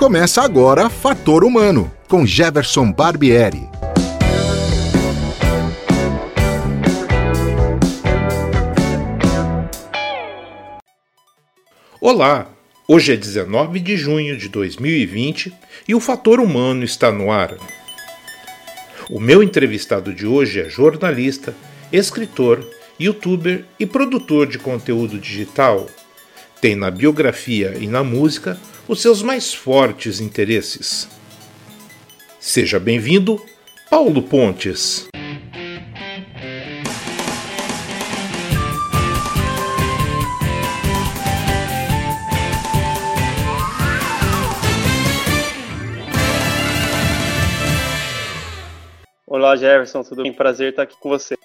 Começa agora Fator Humano, com Jefferson Barbieri. Olá, hoje é 19 de junho de 2020 e o Fator Humano está no ar. O meu entrevistado de hoje é jornalista, escritor, youtuber e produtor de conteúdo digital. Tem na biografia e na música os seus mais fortes interesses. Seja bem-vindo, Paulo Pontes. Olá, Jefferson, tudo bem? Prazer estar aqui com você.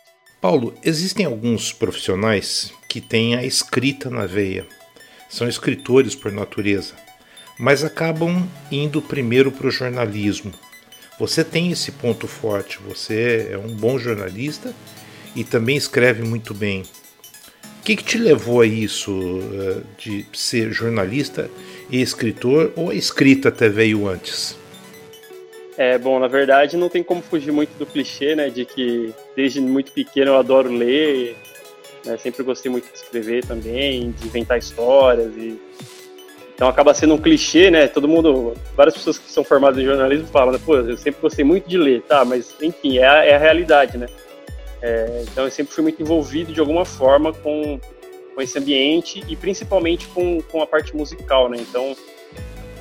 Paulo, existem alguns profissionais que têm a escrita na veia. São escritores por natureza mas acabam indo primeiro para o jornalismo. Você tem esse ponto forte, você é um bom jornalista e também escreve muito bem. O que, que te levou a isso, eh, de ser jornalista e escritor, ou a escrita até veio antes? É, bom, na verdade não tem como fugir muito do clichê, né, de que desde muito pequeno eu adoro ler, né, sempre gostei muito de escrever também, de inventar histórias e então acaba sendo um clichê, né? Todo mundo, várias pessoas que são formadas em jornalismo falam, né? Pô, eu sempre gostei muito de ler, tá? Mas enfim, é a, é a realidade, né? É, então eu sempre fui muito envolvido de alguma forma com, com esse ambiente e principalmente com, com a parte musical, né? Então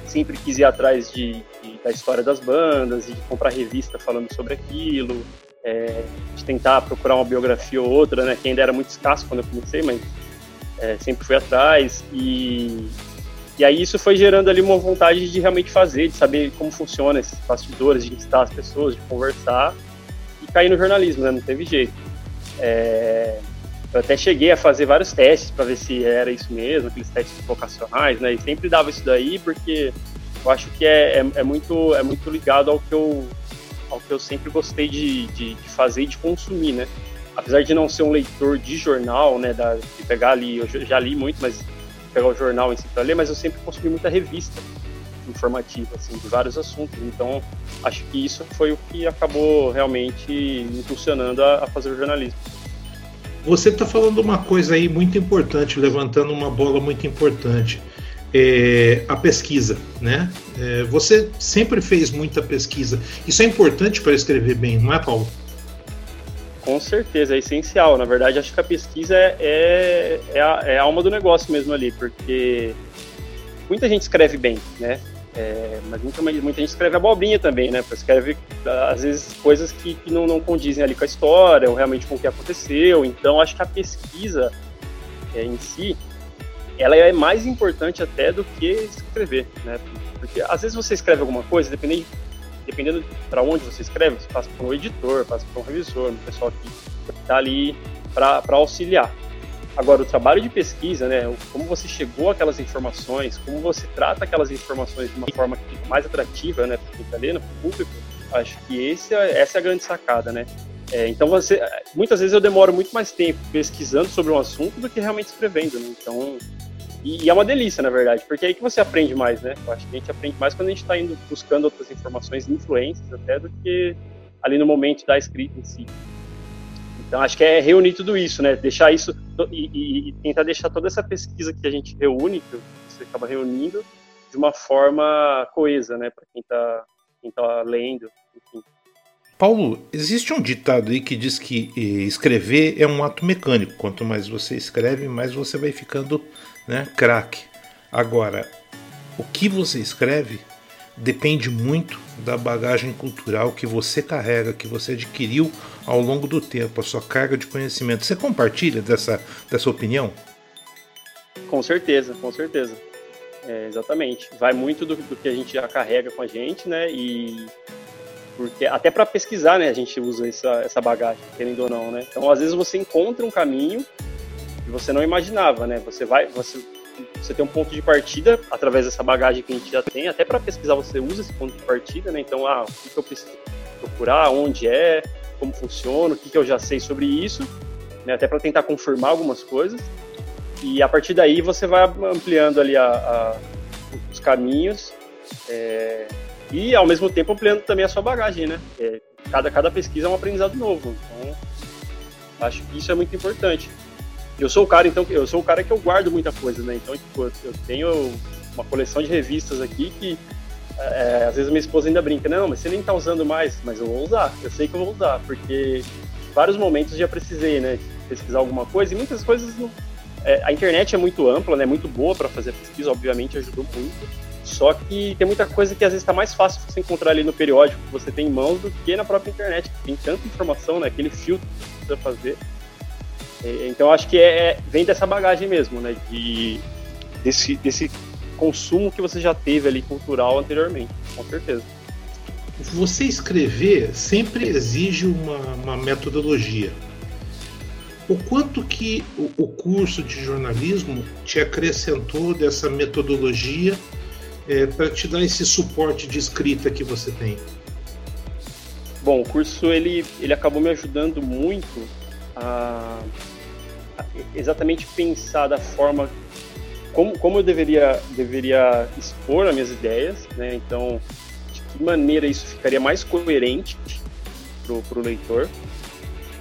sempre quis ir atrás de, de da história das bandas, de comprar revista falando sobre aquilo, é, de tentar procurar uma biografia ou outra, né? Que ainda era muito escasso quando eu comecei, mas é, sempre fui atrás e e aí isso foi gerando ali uma vontade de realmente fazer, de saber como funciona esses bastidores, de entrevistar as pessoas, de conversar e cair no jornalismo, né? Não teve jeito. É... Eu até cheguei a fazer vários testes para ver se era isso mesmo, aqueles testes vocacionais, né? E sempre dava isso daí porque eu acho que é, é, é muito, é muito ligado ao que eu, ao que eu sempre gostei de, de, de fazer e de consumir, né? Apesar de não ser um leitor de jornal, né? Da, de pegar ali, eu já li muito, mas pegar o jornal em si para ler, mas eu sempre consumi muita revista informativa, assim, de vários assuntos. Então, acho que isso foi o que acabou realmente impulsionando a, a fazer o jornalismo. Você está falando uma coisa aí muito importante, levantando uma bola muito importante. É, a pesquisa, né? É, você sempre fez muita pesquisa. Isso é importante para escrever bem, não é, Paulo? Com certeza, é essencial. Na verdade, acho que a pesquisa é, é, é, a, é a alma do negócio mesmo ali, porque muita gente escreve bem, né? É, mas muita, muita gente escreve abobrinha também, né? Escreve, às vezes, coisas que, que não, não, condizem ali com a história, ou realmente com o que aconteceu. Então, acho que a pesquisa é, em si, ela é mais importante até do que escrever, né? Porque, às vezes, você escreve alguma coisa, dependendo dependendo para onde você escreve, você passa por um editor, passa por um revisor, um pessoal que está ali para auxiliar. Agora, o trabalho de pesquisa, né, como você chegou àquelas informações, como você trata aquelas informações de uma forma que fica mais atrativa né, para quem está lendo, para o público, acho que esse, é, essa é a grande sacada, né? É, então, você, muitas vezes eu demoro muito mais tempo pesquisando sobre um assunto do que realmente escrevendo, né? Então, e, e, é uma delícia, na verdade, porque é aí que você aprende mais, né? Eu acho que a gente aprende mais quando a gente está indo buscando outras informações, influências até, do que ali no momento da escrita em si. Então, acho que é reunir tudo isso, né? Deixar isso e, e tentar deixar toda essa pesquisa que a gente reúne, que você acaba reunindo, de uma forma coesa, né? Para quem está quem tá lendo, enfim. Paulo, existe um ditado aí que diz que eh, escrever é um ato mecânico. Quanto mais você escreve, mais você vai ficando né. Agora, o que você escreve depende muito da bagagem cultural que você carrega, que você adquiriu ao longo do tempo, a sua carga de conhecimento. Você compartilha dessa, dessa opinião? Com certeza, com certeza. É, exatamente. Vai muito do, do, que a gente já carrega com a gente, né? E porque até para pesquisar, né? A gente usa essa, essa bagagem, querendo ou não, né? Então, às vezes você encontra um caminho que você não imaginava, né? Você vai, você, você tem um ponto de partida através dessa bagagem que a gente já tem, até para pesquisar você usa esse ponto de partida, né? Então, ah, o que, eu preciso procurar, onde é, como funciona, o que, que eu já sei sobre isso, né? Até para tentar confirmar algumas coisas. E a partir daí você vai ampliando ali a, a, os caminhos É, e ao mesmo tempo ampliando também a sua bagagem, né? É, cada, cada pesquisa é um aprendizado novo. Então, acho que isso é muito importante. Eu sou o cara, então, eu sou o cara que eu guardo muita coisa, né? Então, tipo, eu tenho uma coleção de revistas aqui que é, às vezes minha esposa ainda brinca, não, mas você nem tá usando mais, mas eu vou usar, eu sei que eu vou usar, porque vários momentos já precisei, né, pesquisar alguma coisa e muitas coisas não, é, a internet é muito ampla, né, muito boa para fazer pesquisa, obviamente ajudou muito. Só que tem muita coisa que às vezes está mais fácil você encontrar ali no periódico que você tem em mãos do que na própria internet. Tem tanta informação, né, aquele filtro que você precisa fazer. É, então acho que é, é, vem dessa bagagem mesmo, né, de desse, desse consumo que você já teve ali cultural anteriormente, com certeza. Você escrever sempre exige uma, uma metodologia o quanto que o, curso de jornalismo te acrescentou dessa metodologia é, para te dar esse suporte de escrita que você tem? Bom, o curso ele, ele acabou me ajudando muito a exatamente pensar da forma como, como eu deveria, deveria expor as minhas ideias, né? Então, de que maneira isso ficaria mais coerente para o leitor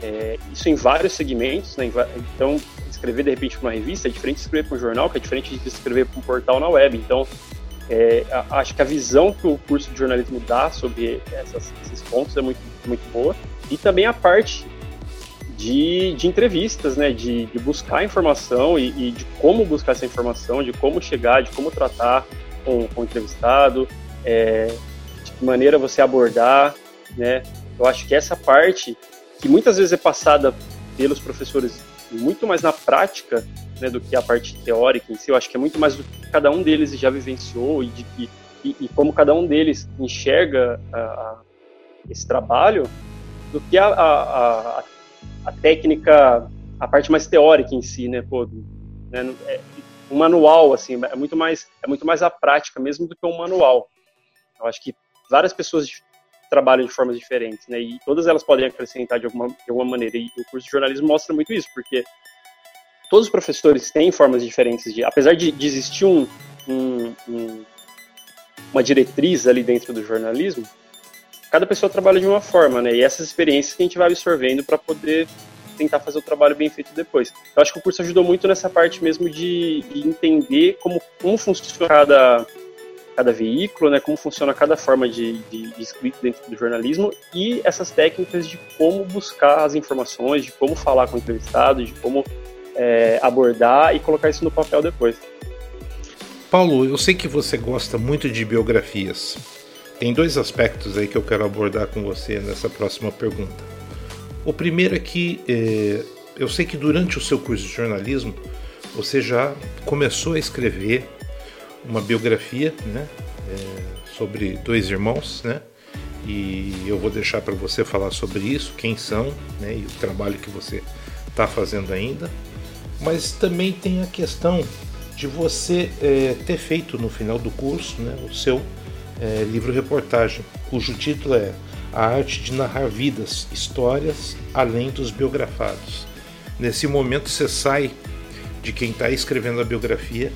é, isso em vários segmentos, né? Então, escrever de repente para uma revista é diferente de escrever para um jornal, que é diferente de escrever para um portal na web. Então, é, acho que a visão que o curso de jornalismo dá sobre essas, esses pontos é muito, muito boa. E também a parte de, de entrevistas, né? De, de buscar informação e, e, de como buscar essa informação, de como chegar, de como tratar com, com o entrevistado, é, de que maneira você abordar, né? Eu acho que essa parte que muitas vezes é passada pelos professores muito mais na prática né, do que a parte teórica em si. Eu acho que é muito mais do que cada um deles já vivenciou e de e, e como cada um deles enxerga esse trabalho do que a, a, a, técnica, a parte mais teórica em si, né? Pô, né, é, um manual assim é muito mais é muito mais a prática mesmo do que um manual. Eu acho que várias pessoas trabalham de formas diferentes, né? E todas elas podem acrescentar de alguma, de alguma maneira. E o curso de jornalismo mostra muito isso, porque todos os professores têm formas diferentes de, apesar de, de existir um, um, um, uma diretriz ali dentro do jornalismo, cada pessoa trabalha de uma forma, né? E essas experiências que a gente vai absorvendo para poder tentar fazer o trabalho bem feito depois. Eu acho que o curso ajudou muito nessa parte mesmo de, de entender como, como funciona cada cada veículo, né, como funciona cada forma de, de, de, escrita dentro do jornalismo e essas técnicas de como buscar as informações, de como falar com o entrevistado, de como é, abordar e colocar isso no papel depois. Paulo, eu sei que você gosta muito de biografias. Tem dois aspectos aí que eu quero abordar com você nessa próxima pergunta. O primeiro é que é, eu sei que durante o seu curso de jornalismo você já começou a escrever uma biografia, né, é, sobre dois irmãos, né, e eu vou deixar para você falar sobre isso, quem são, né, e o trabalho que você está fazendo ainda. Mas também tem a questão de você é, ter feito no final do curso, né, o seu é, livro-reportagem, cujo título é A Arte de Narrar Vidas, Histórias Além dos Biografados. Nesse momento você sai de quem está escrevendo a biografia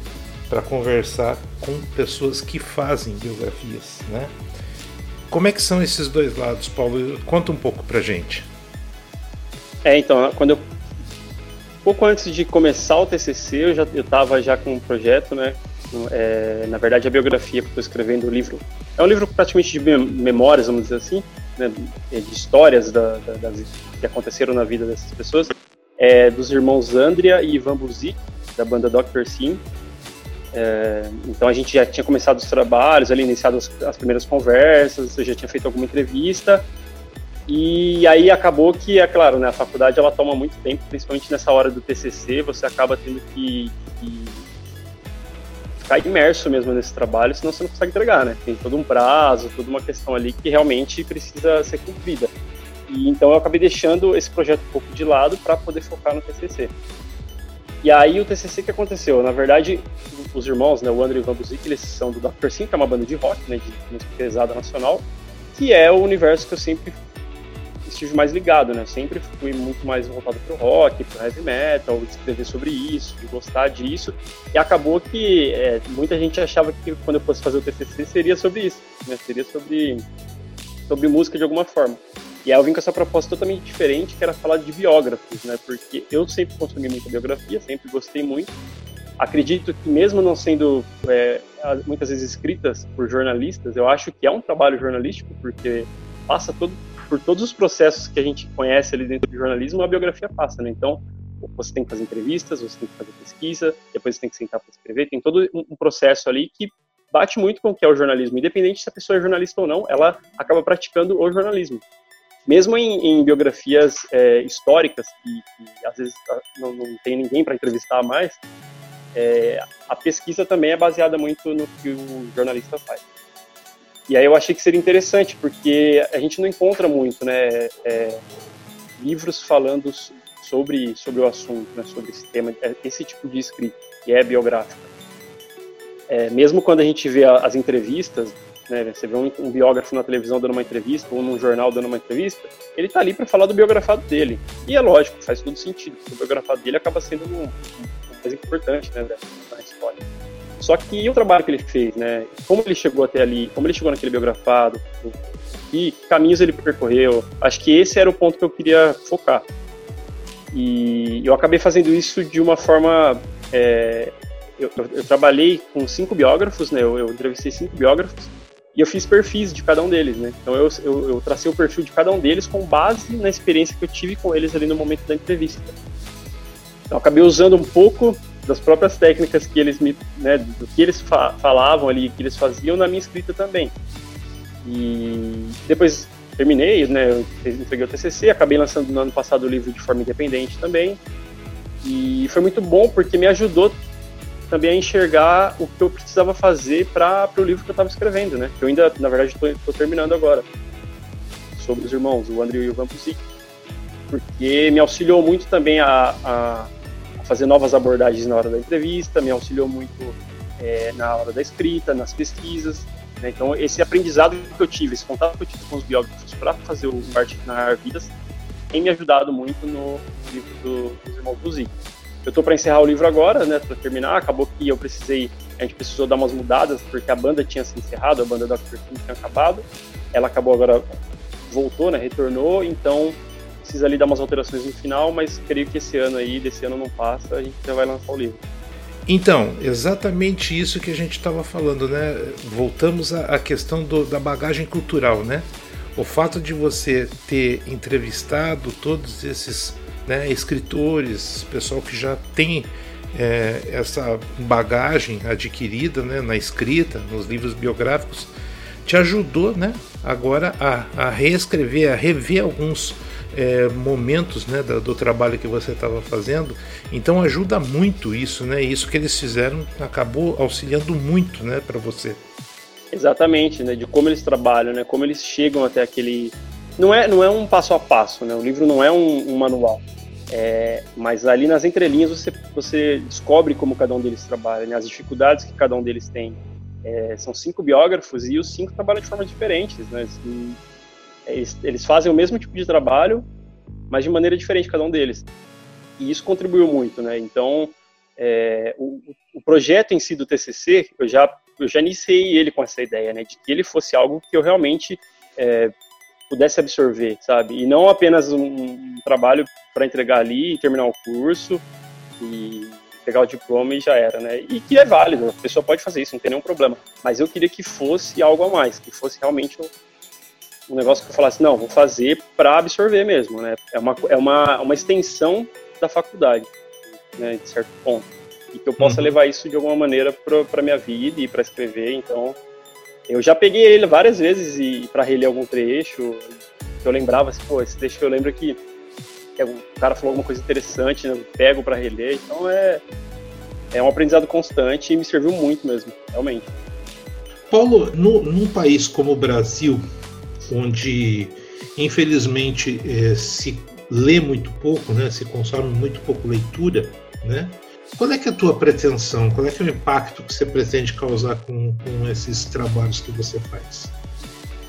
para conversar com pessoas que fazem biografias, né? Como é que são esses dois lados, Paulo? Conta um pouco pra gente. É, então, quando eu pouco antes de começar o TCC, eu já eu já com um projeto, né? É, na verdade, a biografia que estou escrevendo o livro é um livro praticamente de memórias, vamos dizer assim, né, de histórias da, da, das, que aconteceram na vida dessas pessoas, é, dos irmãos Andrea e Ivan Buzik, da banda Dr. Sim, é, então a gente já tinha começado os trabalhos, ali iniciado as, as, primeiras conversas, eu já tinha feito alguma entrevista e aí acabou que, é claro, né, a faculdade ela toma muito tempo, principalmente nessa hora do TCC, você acaba tendo que, que ficar imerso mesmo nesse trabalho, senão você não consegue entregar, né? Tem todo um prazo, toda uma questão ali que realmente precisa ser cumprida. E então eu acabei deixando esse projeto um pouco de lado para poder focar no TCC. E aí o TCC que aconteceu? Na verdade, os irmãos, né, o André e o Van Buzik, eles são do Dr. Sim, que é uma banda de rock, né, de música pesada nacional, que é o universo que eu sempre estive mais ligado, né? Sempre fui muito mais voltado pro rock, pro heavy metal, escrever sobre isso, de gostar disso. E acabou que é, muita gente achava que quando eu fosse fazer o TCC seria sobre isso, né? Seria sobre, sobre música de alguma forma. E aí eu vim com essa proposta totalmente diferente, que era falar de biógrafos, né? Porque eu sempre consumi muita biografia, sempre gostei muito. Acredito que mesmo não sendo é, muitas vezes escritas por jornalistas, eu acho que é um trabalho jornalístico, porque passa todo, por todos os processos que a gente conhece ali dentro do jornalismo, a biografia passa, né? Então, você tem que fazer entrevistas, você tem que fazer pesquisa, depois você tem que sentar para escrever, tem todo um processo ali que bate muito com o que é o jornalismo. Independente se a pessoa é jornalista ou não, ela acaba praticando o jornalismo. Mesmo em, em biografias é, históricas, que, que, às vezes ah, não, não tem ninguém para entrevistar mais, é, a pesquisa também é baseada muito no que o jornalista faz. E aí eu achei que seria interessante, porque a gente não encontra muito, né, é, livros falando sobre, sobre o assunto, né, sobre esse tema, é, esse tipo de escrita, que é biográfica. É, mesmo quando a gente vê as entrevistas, né, você vê um, um, biógrafo na televisão dando uma entrevista, ou num jornal dando uma entrevista, ele está ali para falar do biografado dele. E é lógico, faz todo sentido, porque o biografado dele acaba sendo um, uma coisa importante né, da história. Só que o trabalho que ele fez, né? Como ele chegou até ali, como ele chegou naquele biografado, e caminhos ele percorreu, acho que esse era o ponto que eu queria focar. E eu acabei fazendo isso de uma forma. É, eu, eu, eu, trabalhei com cinco biógrafos, né? Eu, eu, entrevistei cinco biógrafos e eu fiz perfis de cada um deles, né? Então eu, eu, tracei o perfil de cada um deles com base na experiência que eu tive com eles ali no momento da entrevista. Então acabei usando um pouco das próprias técnicas que eles me, né, do que eles fa falavam ali, que eles faziam na minha escrita também. E depois terminei, né, entreguei o TCC, acabei lançando no ano passado o livro de forma independente também. E foi muito bom porque me ajudou também a enxergar o que eu precisava fazer para o livro que eu estava escrevendo, né? Que eu ainda, na verdade, estou terminando agora. Sobre os irmãos, o André e o Van Pusic. Porque me auxiliou muito também a, a fazer novas abordagens na hora da entrevista, me auxiliou muito é, na hora da escrita, nas pesquisas. Né? Então, esse aprendizado que eu tive, esse contato que eu tive com os biógrafos para fazer o Narrar Vidas, tem me ajudado muito no livro do, dos Irmãos Buzi. Eu estou para encerrar o livro agora, né, para terminar. Acabou que eu precisei, a gente precisou dar umas mudadas, porque a banda tinha se encerrado, a banda Dr. King tinha acabado. Ela acabou agora, voltou, né, retornou, então precisa ali dar umas alterações no final, mas creio que esse ano aí, desse ano não passa, a gente já vai lançar o livro. Então, exatamente isso que a gente estava falando, né? Voltamos à questão do, da bagagem cultural, né? O fato de você ter entrevistado todos esses né, escritores, pessoal que já tem é, essa bagagem adquirida né, na escrita, nos livros biográficos, te ajudou né, agora a, a reescrever, a rever alguns é, momentos né, do, do, trabalho que você estava fazendo. Então ajuda muito isso, né? Isso que eles fizeram acabou auxiliando muito, né, para você. Exatamente, né? De como eles trabalham, né? Como eles chegam até aquele. Não é, não é um passo a passo, né? O livro não é um, um manual. É, mas ali nas entrelinhas você, você descobre como cada um deles trabalha, né? as dificuldades que cada um deles tem. É, são cinco biógrafos e os cinco trabalham de formas diferentes, né? Eles, eles fazem o mesmo tipo de trabalho, mas de maneira diferente cada um deles. E isso contribuiu muito, né? Então, é, o, o, projeto em si do TCC, eu já, eu já iniciei ele com essa ideia, né? De que ele fosse algo que eu realmente é, pudesse absorver, sabe? E não apenas um, um trabalho para entregar ali terminar o curso e pegar o diploma e já era, né? E que é válido, a pessoa pode fazer isso, não tem nenhum problema. Mas eu queria que fosse algo a mais, que fosse realmente um, negócio que eu falasse, não, vou fazer para absorver mesmo, né? É uma, é uma, uma extensão da faculdade, né, de certo ponto. E que eu possa uhum. levar isso de alguma maneira para minha vida e para escrever. Então, eu já peguei ele várias vezes e para reler algum trecho, eu lembrava assim, pô, esse trecho que eu lembro que, que o cara falou alguma coisa interessante, né, eu pego para reler. Então, é, é um aprendizado constante e me serviu muito mesmo, realmente. Paulo, no, num país como o Brasil, onde infelizmente é, se lê muito pouco, né? se consome muito pouco leitura, né? Qual é é a tua pretensão? Qual é é o impacto que você pretende causar com, com esses trabalhos que você faz?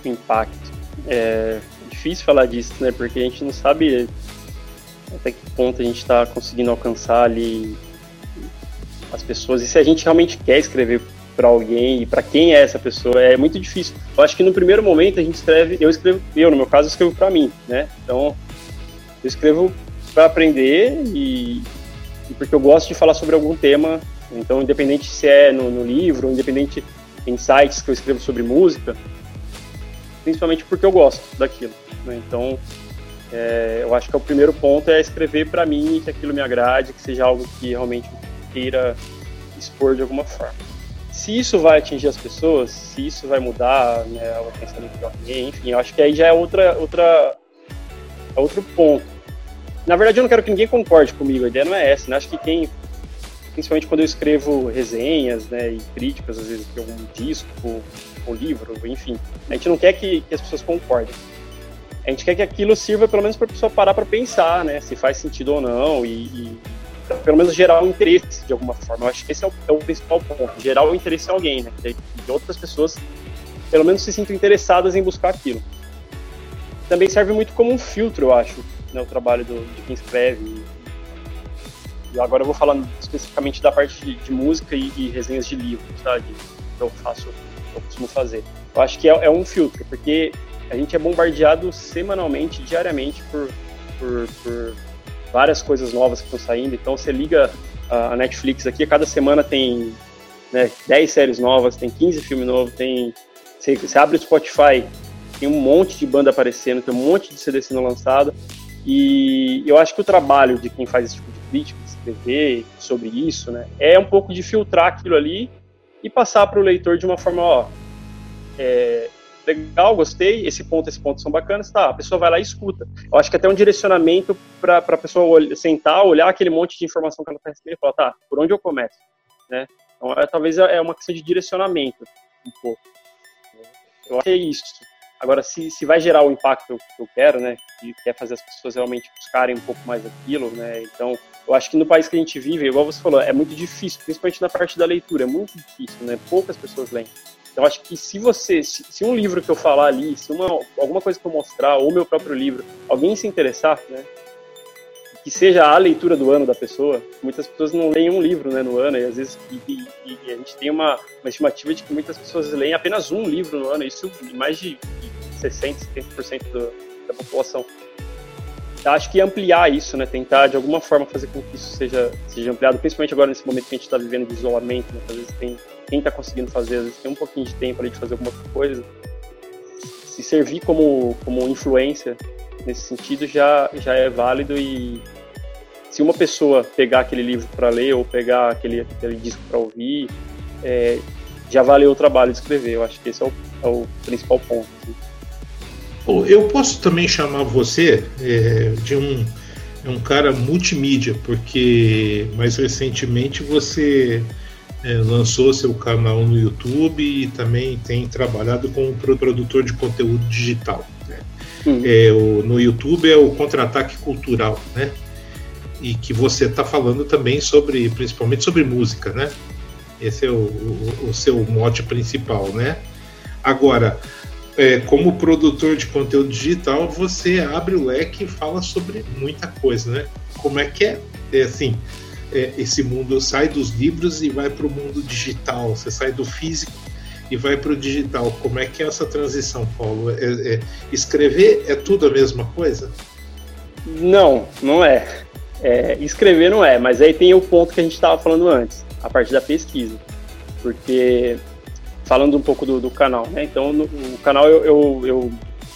Impacto. É difícil falar disso, né? Porque a gente não sabe até que ponto a gente está conseguindo alcançar ali as pessoas e se a gente realmente quer escrever para alguém e para quem é essa pessoa é muito difícil. Eu acho que no primeiro momento a gente escreve, eu escrevo, eu no meu caso escrevo para mim, né? Então eu escrevo para aprender e, e, porque eu gosto de falar sobre algum tema. Então independente se é no, no livro, independente em sites que eu escrevo sobre música, principalmente porque eu gosto daquilo. Né? Então é, eu acho que é o primeiro ponto é escrever para mim que aquilo me agrade, que seja algo que realmente queira expor de alguma forma. Se isso vai atingir as pessoas, se isso vai mudar né, o pensamento de alguém, enfim, eu acho que aí já é outra, outra, é outro ponto. Na verdade, eu não quero que ninguém concorde comigo, a ideia não é essa. Né? Acho que quem, principalmente quando eu escrevo resenhas né, e críticas, às vezes, de algum disco ou livro, enfim, a gente não quer que, que as pessoas concordem a gente quer que aquilo sirva pelo menos para a pessoa parar para pensar, né, se faz sentido ou não e, e pelo menos gerar um interesse de alguma forma. Eu acho que esse é o, é o principal ponto, gerar o interesse em alguém, né, que, outras pessoas pelo menos se sintam interessadas em buscar aquilo. Também serve muito como um filtro, eu acho, né, o trabalho do, de quem escreve. E agora eu vou falar especificamente da parte de, de música e, e, resenhas de livros, tá, de, eu faço, eu costumo fazer. Eu acho que é, é um filtro, porque a gente é bombardeado semanalmente, diariamente, por, por, por várias coisas novas que estão saindo. Então, você liga a Netflix aqui, cada semana tem né, 10 séries novas, tem 15 filmes novos, tem... Você, você abre o Spotify, tem um monte de banda aparecendo, tem um monte de CD sendo lançado. E eu acho que o trabalho de quem faz esse tipo de crítica, de escrever sobre isso, né, é um pouco de filtrar aquilo ali e passar para o leitor de uma forma, ó, é, legal, gostei, esse ponto, esse ponto são bacanas, tá, a pessoa vai lá e escuta. Eu acho que até um direcionamento para a pessoa olhar, sentar, olhar aquele monte de informação que ela está recebendo e falar, tá, por onde eu começo, né? Então, é, talvez é uma questão de direcionamento, um pouco. Eu acho que é isso. Agora, se, se vai gerar o impacto que eu quero, né, que quer fazer as pessoas realmente buscarem um pouco mais aquilo, né, então, eu acho que no país que a gente vive, igual você falou, é muito difícil, principalmente na parte da leitura, é muito difícil, né, poucas pessoas leem. Eu acho que se você, se, se, um livro que eu falar ali, se uma, alguma coisa que eu mostrar, ou meu próprio livro, alguém se interessar, né, que seja a leitura do ano da pessoa, muitas pessoas não leem um livro né, no ano, e às vezes e, e, e a gente tem uma, uma estimativa de que muitas pessoas leem apenas um livro no ano, isso mais de, de 60%, 70% do, da população. Acho que ampliar isso, né, tentar de alguma forma fazer com que isso seja, seja ampliado, principalmente agora nesse momento que a gente está vivendo de isolamento, né, às vezes tem quem está conseguindo fazer, às vezes tem um pouquinho de tempo ali de fazer alguma coisa, se servir como, como influência nesse sentido já, já é válido e se uma pessoa pegar aquele livro para ler ou pegar aquele, aquele disco para ouvir, é, já valeu o trabalho de escrever. Eu acho que esse é o, é o principal ponto. Assim. Eu posso também chamar você é, de um, um cara multimídia, porque mais recentemente você é, lançou seu canal no YouTube e também tem trabalhado como produtor de conteúdo digital. Né? Uhum. É, o, no YouTube é o contra-ataque cultural, né? E que você está falando também sobre, principalmente sobre música, né? Esse é o, o, o seu mote principal, né? Agora, é, como produtor de conteúdo digital, você abre o leque e fala sobre muita coisa, né? Como é que é, é assim, é, esse mundo sai dos livros e vai para o mundo digital, você sai do físico e vai para o digital. Como é que é essa transição, Paulo? É, é, escrever é tudo a mesma coisa? Não, não é. é. Escrever não é, mas aí tem o ponto que a gente estava falando antes, a parte da pesquisa. Porque, falando um pouco do, do canal, né? Então, no, o canal eu, eu, eu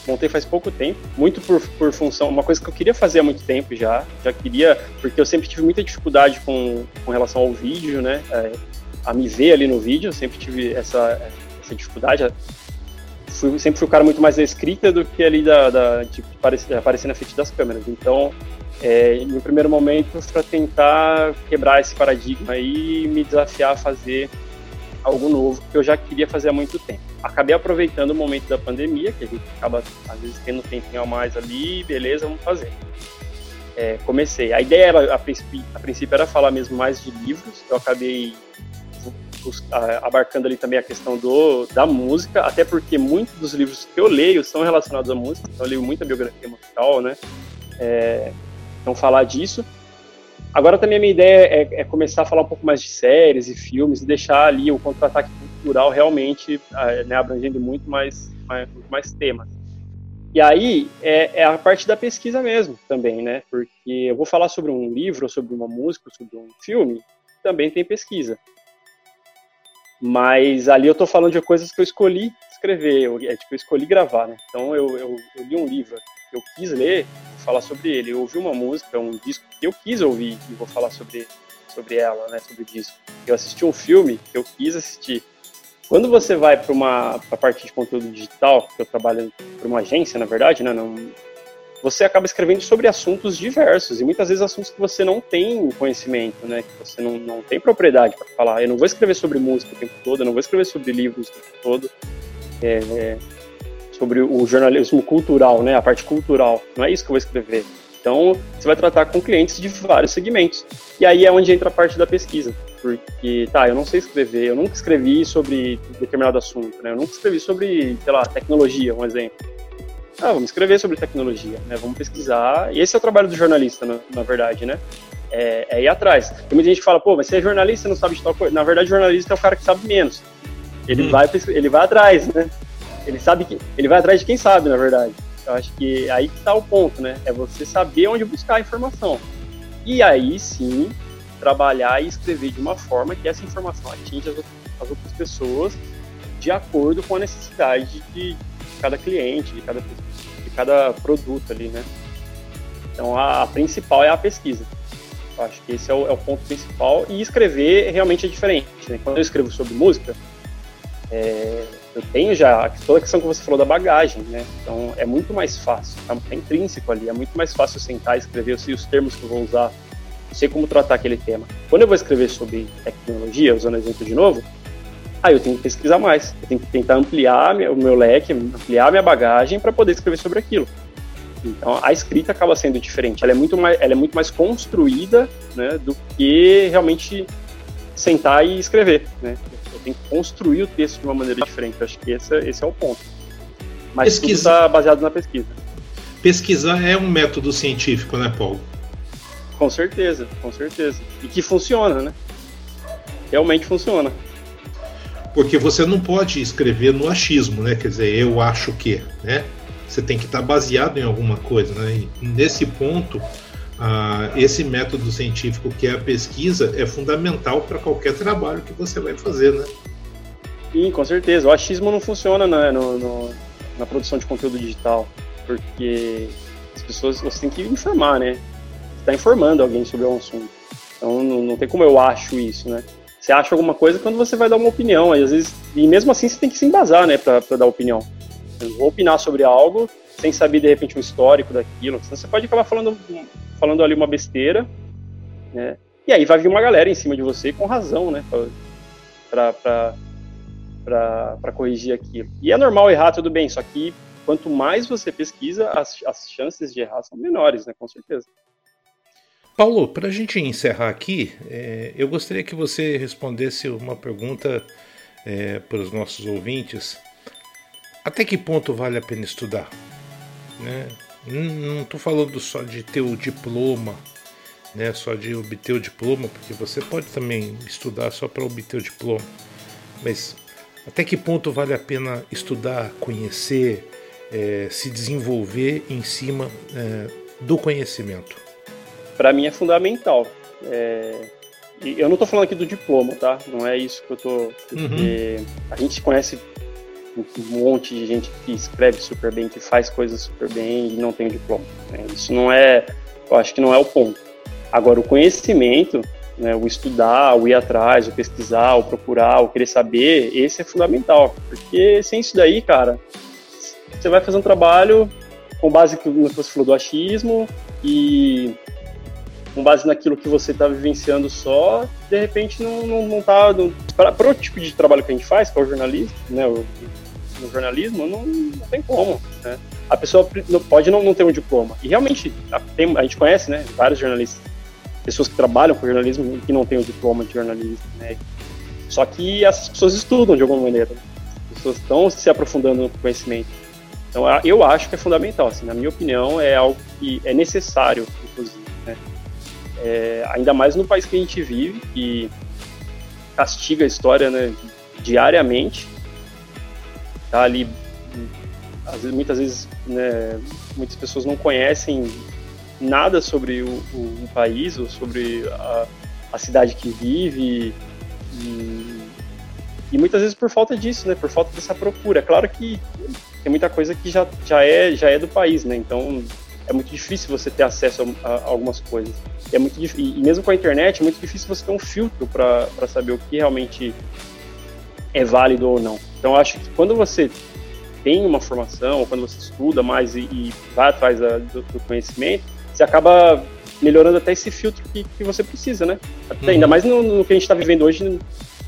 montei faz pouco tempo, muito por, por função, uma coisa que eu queria fazer há muito tempo já, já queria, porque eu sempre tive muita dificuldade com, com relação ao vídeo, né, é, a me ver ali no vídeo, eu sempre tive essa, essa dificuldade, fui, sempre fui um cara muito mais da escrita do que ali da, da de aparecer, aparecer na frente das câmeras, então, é, no primeiro momento, para tentar quebrar esse paradigma e me desafiar a fazer algo novo que eu já queria fazer há muito tempo acabei aproveitando o momento da pandemia, que a gente acaba, às vezes, tendo um tempinho a mais ali, beleza, vamos fazer. É, comecei. A ideia, era, a princípio, a princípio, era falar mesmo mais de livros, eu acabei abarcando ali também a questão do, da música, até porque muitos dos livros que eu leio são relacionados à música, então eu leio muita biografia musical, né? É, então falar disso. Agora também a minha ideia é, é, começar a falar um pouco mais de séries e filmes e deixar ali o contra-ataque cultural realmente né, abrangendo muito mais, mais, mais temas. E aí é, é, a parte da pesquisa mesmo também, né? Porque eu vou falar sobre um livro, sobre uma música, sobre um filme, também tem pesquisa. Mas ali eu estou falando de coisas que eu escolhi escrever, eu, é, tipo, eu escolhi gravar, né? Então eu, eu, eu li um livro que eu quis ler, falar sobre ele. Eu ouvi uma música, um disco que eu quis ouvir e vou falar sobre, sobre ela, né? Sobre o disco. Eu assisti um filme que eu quis assistir. Quando você vai para uma pra parte de conteúdo digital, que eu trabalho para uma agência, na verdade, né? Não, você acaba escrevendo sobre assuntos diversos e muitas vezes assuntos que você não tem conhecimento, né? Que você não, não tem propriedade para falar. Eu não vou escrever sobre música o tempo todo, eu não vou escrever sobre livros o tempo todo. É, é, sobre o jornalismo cultural, né? A parte cultural. Não é isso que eu vou escrever. Então, você vai tratar com clientes de vários segmentos. E aí é onde entra a parte da pesquisa. Porque, tá, eu não sei escrever, eu nunca escrevi sobre determinado assunto, né? Eu nunca escrevi sobre, sei lá, tecnologia, um exemplo ah, vamos escrever sobre tecnologia, né? Vamos pesquisar. E esse é o trabalho do jornalista, na, na verdade, né? É, é, ir atrás. Tem muita gente que fala, pô, mas você é jornalista, não sabe de tal coisa. Na verdade, jornalista é o cara que sabe menos. Ele, hum. vai, ele vai atrás, né? Ele sabe que ele vai atrás de quem sabe, na verdade. Eu acho que aí que tá o ponto, né? É você saber onde buscar a informação. E aí sim trabalhar e escrever de uma forma que essa informação atinja as outras, as outras pessoas de acordo com a necessidade de cada cliente, de cada pessoa cada produto ali, né? Então a, a principal é a pesquisa. Eu acho que esse é o, é o, ponto principal. E escrever realmente é diferente. Né? Quando eu escrevo sobre música, é, eu tenho já toda a questão que você falou da bagagem, né? Então é muito mais fácil, tá, tá intrínseco ali, é muito mais fácil sentar e escrever, eu sei os termos que eu vou usar, eu sei como tratar aquele tema. Quando eu vou escrever sobre tecnologia, usando exemplo de novo, aí eu tenho que pesquisar mais, eu tenho que tentar ampliar o meu leque, ampliar minha bagagem para poder escrever sobre aquilo. Então a escrita acaba sendo diferente, ela é muito mais, ela é muito mais construída né, do que realmente sentar e escrever. Né? Tenho que construir o texto de uma maneira diferente, eu acho que esse, esse é o ponto. Mas Pesquisa. está baseado na pesquisa. Pesquisar é um método científico, né, Paulo? Com certeza, com certeza. E que funciona, né? Realmente funciona porque você não pode escrever no achismo, né? Quer dizer, eu acho que, né? Você tem que estar baseado em alguma coisa, né? E nesse ponto, ah, esse método científico que é a pesquisa é fundamental para qualquer trabalho que você vai fazer, né? Sim, com certeza. O achismo não funciona né, no, no, na produção de conteúdo digital, porque as pessoas você tem que informar, né? Está informando alguém sobre um assunto. Então não, não tem como eu acho isso, né? Você acha alguma coisa quando você vai dar uma opinião, e às vezes, e mesmo assim você tem que se embasar, né, para dar opinião. Eu vou opinar sobre algo sem saber de repente o histórico daquilo, senão você pode acabar falando, falando ali uma besteira, né? E aí vai vir uma galera em cima de você com razão, né, para corrigir aquilo. E é normal errar, tudo bem, só que quanto mais você pesquisa, as, as chances de errar são menores, né, com certeza. Paulo, para a gente encerrar aqui, é, eu gostaria que você respondesse uma pergunta é, para os nossos ouvintes. Até que ponto vale a pena estudar? Né? Não estou falando só de ter o diploma, né? só de obter o diploma, porque você pode também estudar só para obter o diploma. Mas até que ponto vale a pena estudar, conhecer, é, se desenvolver em cima é, do conhecimento? para mim é fundamental. É, eu não estou falando aqui do diploma, tá? Não é isso que eu tô. Porque uhum. a gente conhece um monte de gente que escreve super bem, que faz coisas super bem e não tem diploma. Né? Isso não é, eu acho que não é o ponto. Agora, o conhecimento, né, o estudar, o ir atrás, o pesquisar, o procurar, o querer saber, esse é fundamental. Porque sem isso daí, cara, você vai fazer um trabalho com base no que você falou do achismo e com base naquilo que você está vivenciando só, de repente não, não, tá. Para o tipo de trabalho que a gente faz, que é o jornalismo, né? No jornalismo, não, não tem como. Né? A pessoa pode não, não ter um diploma. E realmente, a, tem, a gente conhece né, vários jornalistas, pessoas que trabalham com jornalismo e que não têm o diploma de jornalismo. Né? Só que essas pessoas estudam de alguma maneira. As pessoas estão se aprofundando no conhecimento. Então, eu acho que é fundamental. Assim, na minha opinião, é algo que é necessário, inclusive. Né? É, ainda mais no país que a gente vive, que castiga a história né, diariamente. Tá ali, vezes, muitas vezes, né, muitas pessoas não conhecem nada sobre o, o, país ou sobre a, a cidade que vive. E, e, muitas vezes por falta disso, né? Por falta dessa procura. É claro que tem muita coisa que já, já, é, já é do país, né? Então é muito difícil você ter acesso a, a algumas coisas. É muito e mesmo com a internet é muito difícil você ter um filtro para saber o que realmente é válido ou não. Então acho que quando você tem uma formação, quando você estuda mais e, e vai atrás da, do, do, conhecimento, você acaba melhorando até esse filtro que, que você precisa, né? Até, uhum. Ainda mais no, no, que a gente está vivendo hoje,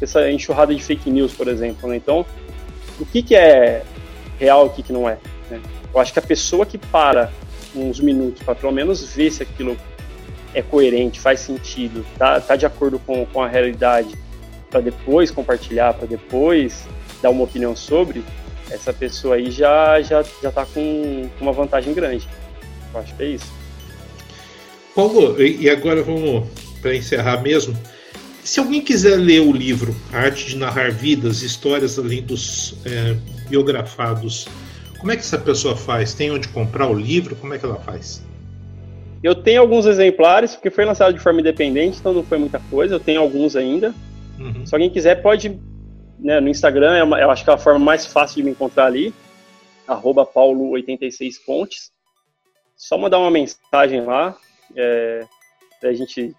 essa enxurrada de fake news, por exemplo. Né? Então, o que, que é real e o que, que não é? Né? Eu acho que a pessoa que para uns minutos para pelo menos ver se aquilo é coerente, faz sentido, tá, tá de acordo com, com a realidade, para depois compartilhar, para depois dar uma opinião sobre, essa pessoa aí já já já está com uma vantagem grande. Eu acho que é isso. Paulo, e agora vamos para encerrar mesmo. Se alguém quiser ler o livro A Arte de Narrar Vidas, Histórias além dos é, biografados, como é que essa pessoa faz? Tem onde comprar o livro? Como é que ela faz? Eu tenho alguns exemplares, porque foi lançado de forma independente, então não foi muita coisa. Eu tenho alguns ainda. Uhum. Se alguém quiser, pode. Né, no Instagram, é uma, eu acho que é a forma mais fácil de me encontrar ali. Paulo86Pontes. Só mandar uma mensagem lá. É, a gente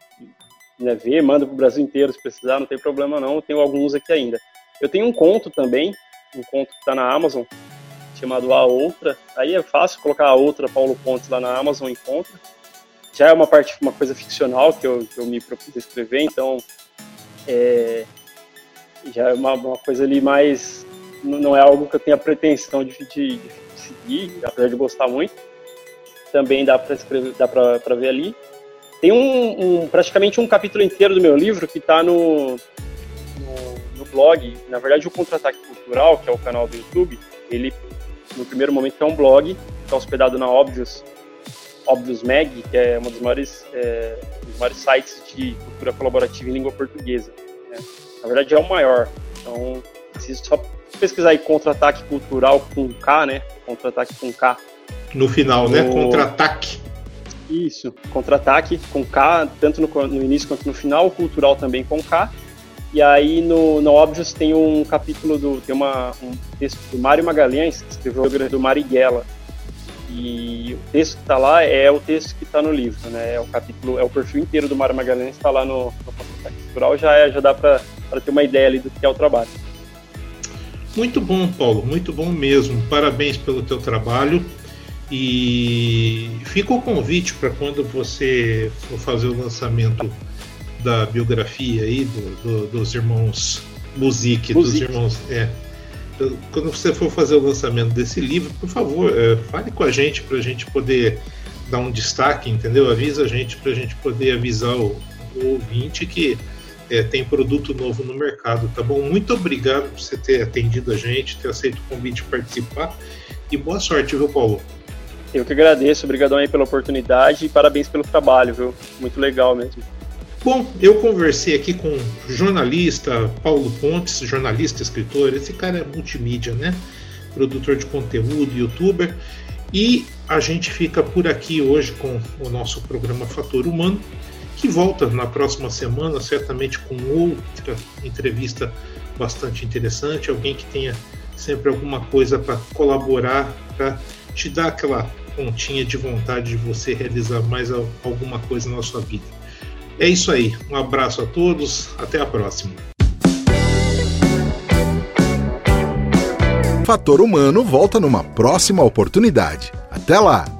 né, ver, manda para o Brasil inteiro se precisar, não tem problema não. Eu tenho alguns aqui ainda. Eu tenho um conto também, um conto que está na Amazon, chamado A Outra. Aí é fácil colocar A Outra Paulo Pontes lá na Amazon encontra já é uma parte, uma coisa ficcional que eu, que eu me propus a escrever, então é, já é uma, uma, coisa ali mais. Não é algo que eu tenha pretensão de, de, de seguir, apesar de gostar muito. Também dá para escrever, dá para ver ali. Tem um, um, praticamente um capítulo inteiro do meu livro que está no, no, no, blog. Na verdade, o Contra-Ataque Cultural, que é o canal do YouTube, ele, no primeiro momento, é um blog, está hospedado na Óbvios, Obvious Mag, que é um dos maiores, é, dos maiores sites de cultura colaborativa em língua portuguesa. Né? Na verdade, é o maior. Então, se só pesquisar aí contra-ataque cultural com K, né? Contra-ataque com K. No final, né? no... né? Contra-ataque. Isso, contra-ataque com K, tanto no, no, início quanto no final, cultural também com K. E aí no, no Obvious tem um capítulo do. tem uma, um texto do Mário Magalhães, que escreveu do Marighella, e o texto que está lá é o texto que está no livro, né? É o capítulo, é o perfil inteiro do Mário Magalhães está lá no, no Cultural, já, é, já dá para ter uma ideia ali do que é o trabalho. Muito bom, Paulo, muito bom mesmo. Parabéns pelo teu trabalho. E fica o convite para quando você for fazer o lançamento da biografia aí do, do, dos irmãos Musique, dos irmãos. É, quando você for fazer o lançamento desse livro, por favor, é, fale com a gente para a gente poder dar um destaque, entendeu? Avisa a gente para a gente poder avisar o, o ouvinte que é, tem produto novo no mercado, tá bom? Muito obrigado por você ter atendido a gente, ter aceito o convite de participar e boa sorte, viu, Paulo? Eu que agradeço, obrigadão aí pela oportunidade e parabéns pelo trabalho, viu? Muito legal mesmo. Bom, eu conversei aqui com o jornalista Paulo Pontes, jornalista, escritor. Esse cara é multimídia, né? Produtor de conteúdo, youtuber. E a gente fica por aqui hoje com o nosso programa Fator Humano, que volta na próxima semana, certamente com outra entrevista bastante interessante. Alguém que tenha sempre alguma coisa para colaborar, para te dar aquela pontinha de vontade de você realizar mais alguma coisa na sua vida. É isso aí. Um abraço a todos. Até a próxima. Fator Humano volta numa próxima oportunidade. Até lá!